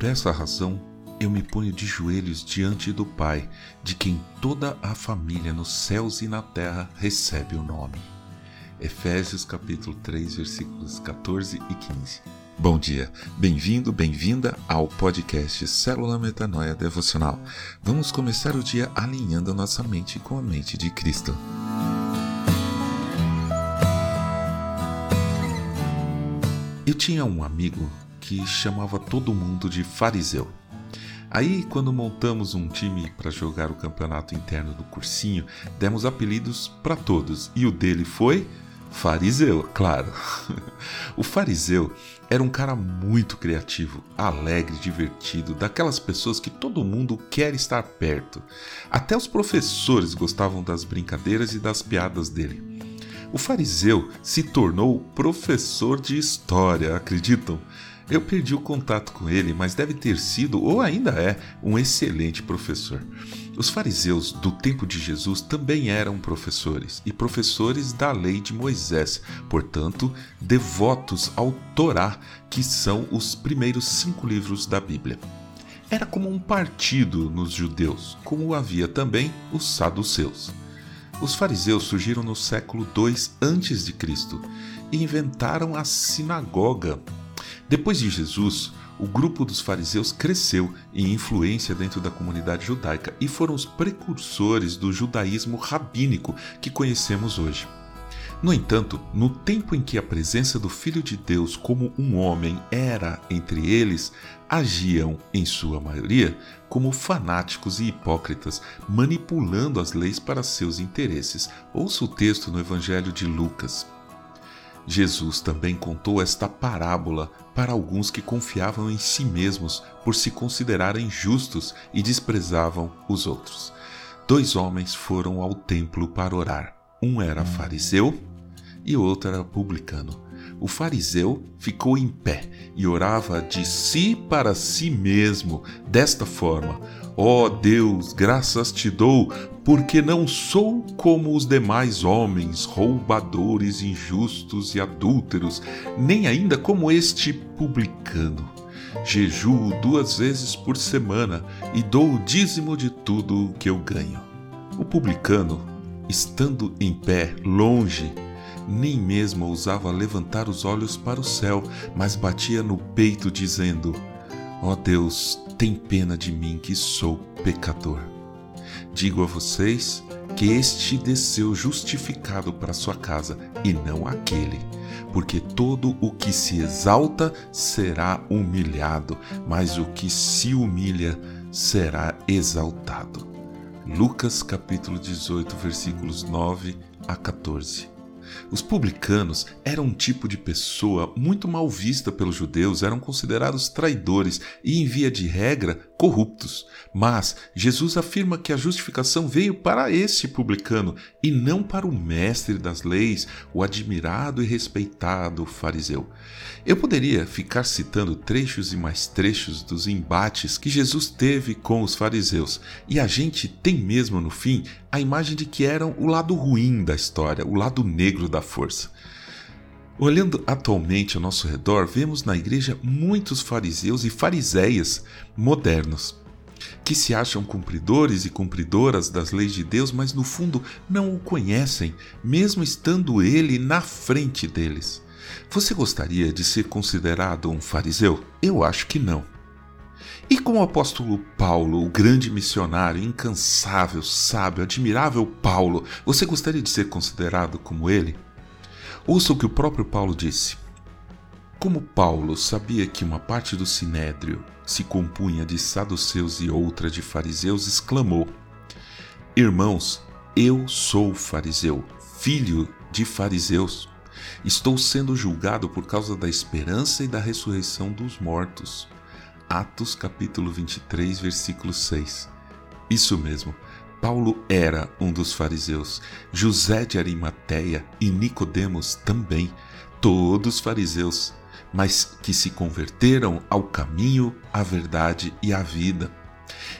Por essa razão, eu me ponho de joelhos diante do Pai, de quem toda a família nos céus e na terra recebe o nome. Efésios capítulo 3, versículos 14 e 15. Bom dia, bem-vindo, bem-vinda ao podcast Célula Metanoia Devocional. Vamos começar o dia alinhando a nossa mente com a mente de Cristo. Eu tinha um amigo que chamava todo mundo de fariseu. Aí, quando montamos um time para jogar o campeonato interno do cursinho, demos apelidos para todos e o dele foi Fariseu, claro. o fariseu era um cara muito criativo, alegre, divertido, daquelas pessoas que todo mundo quer estar perto. Até os professores gostavam das brincadeiras e das piadas dele. O fariseu se tornou professor de história, acreditam? Eu perdi o contato com ele, mas deve ter sido, ou ainda é, um excelente professor. Os fariseus do tempo de Jesus também eram professores, e professores da lei de Moisés, portanto, devotos ao Torá, que são os primeiros cinco livros da Bíblia. Era como um partido nos judeus, como havia também os saduceus. Os fariseus surgiram no século II a.C. e inventaram a sinagoga, depois de Jesus, o grupo dos fariseus cresceu em influência dentro da comunidade judaica e foram os precursores do judaísmo rabínico que conhecemos hoje. No entanto, no tempo em que a presença do Filho de Deus como um homem era entre eles, agiam, em sua maioria, como fanáticos e hipócritas, manipulando as leis para seus interesses. Ouça o texto no Evangelho de Lucas. Jesus também contou esta parábola para alguns que confiavam em si mesmos por se considerarem justos e desprezavam os outros. Dois homens foram ao templo para orar. Um era fariseu e outro era publicano. O fariseu ficou em pé e orava de si para si mesmo, desta forma: Ó oh Deus, graças te dou, porque não sou como os demais homens, roubadores, injustos e adúlteros, nem ainda como este publicano. Jejuo duas vezes por semana e dou o dízimo de tudo que eu ganho. O publicano, estando em pé, longe, nem mesmo ousava levantar os olhos para o céu, mas batia no peito, dizendo: Ó oh Deus, tem pena de mim que sou pecador. Digo a vocês que este desceu justificado para sua casa e não aquele, porque todo o que se exalta será humilhado, mas o que se humilha será exaltado. Lucas capítulo 18, versículos 9 a 14. Os publicanos eram um tipo de pessoa muito mal vista pelos judeus, eram considerados traidores e, em via de regra, corruptos. Mas Jesus afirma que a justificação veio para este publicano e não para o mestre das leis, o admirado e respeitado fariseu. Eu poderia ficar citando trechos e mais trechos dos embates que Jesus teve com os fariseus, e a gente tem mesmo no fim a imagem de que eram o lado ruim da história, o lado negro da força. Olhando atualmente ao nosso redor, vemos na igreja muitos fariseus e fariseias modernos, que se acham cumpridores e cumpridoras das leis de Deus, mas no fundo não o conhecem, mesmo estando ele na frente deles. Você gostaria de ser considerado um fariseu? Eu acho que não. E como o apóstolo Paulo, o grande missionário, incansável, sábio, admirável Paulo, você gostaria de ser considerado como ele? Ouça o que o próprio Paulo disse. Como Paulo sabia que uma parte do sinédrio se compunha de saduceus e outra de fariseus, exclamou: Irmãos, eu sou fariseu, filho de fariseus. Estou sendo julgado por causa da esperança e da ressurreição dos mortos. Atos capítulo 23, versículo 6. Isso mesmo. Paulo era um dos fariseus, José de Arimateia e Nicodemos também, todos fariseus, mas que se converteram ao caminho, à verdade e à vida.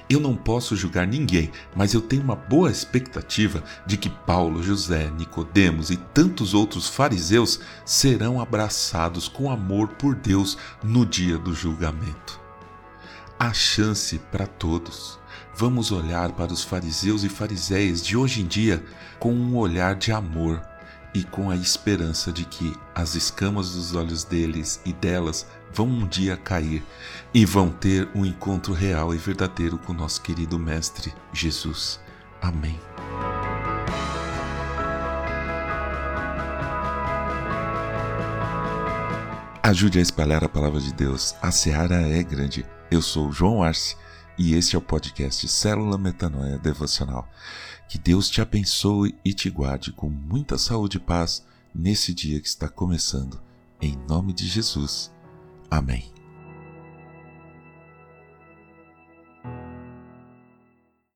Eu não posso julgar ninguém, mas eu tenho uma boa expectativa de que Paulo, José, Nicodemos e tantos outros fariseus serão abraçados com amor por Deus no dia do julgamento. Há chance para todos. Vamos olhar para os fariseus e fariseias de hoje em dia com um olhar de amor e com a esperança de que as escamas dos olhos deles e delas vão um dia cair e vão ter um encontro real e verdadeiro com nosso querido Mestre Jesus. Amém. Ajude a espalhar a palavra de Deus. A seara é grande. Eu sou João Arce e este é o podcast Célula Metanoia Devocional. Que Deus te abençoe e te guarde com muita saúde e paz nesse dia que está começando. Em nome de Jesus. Amém.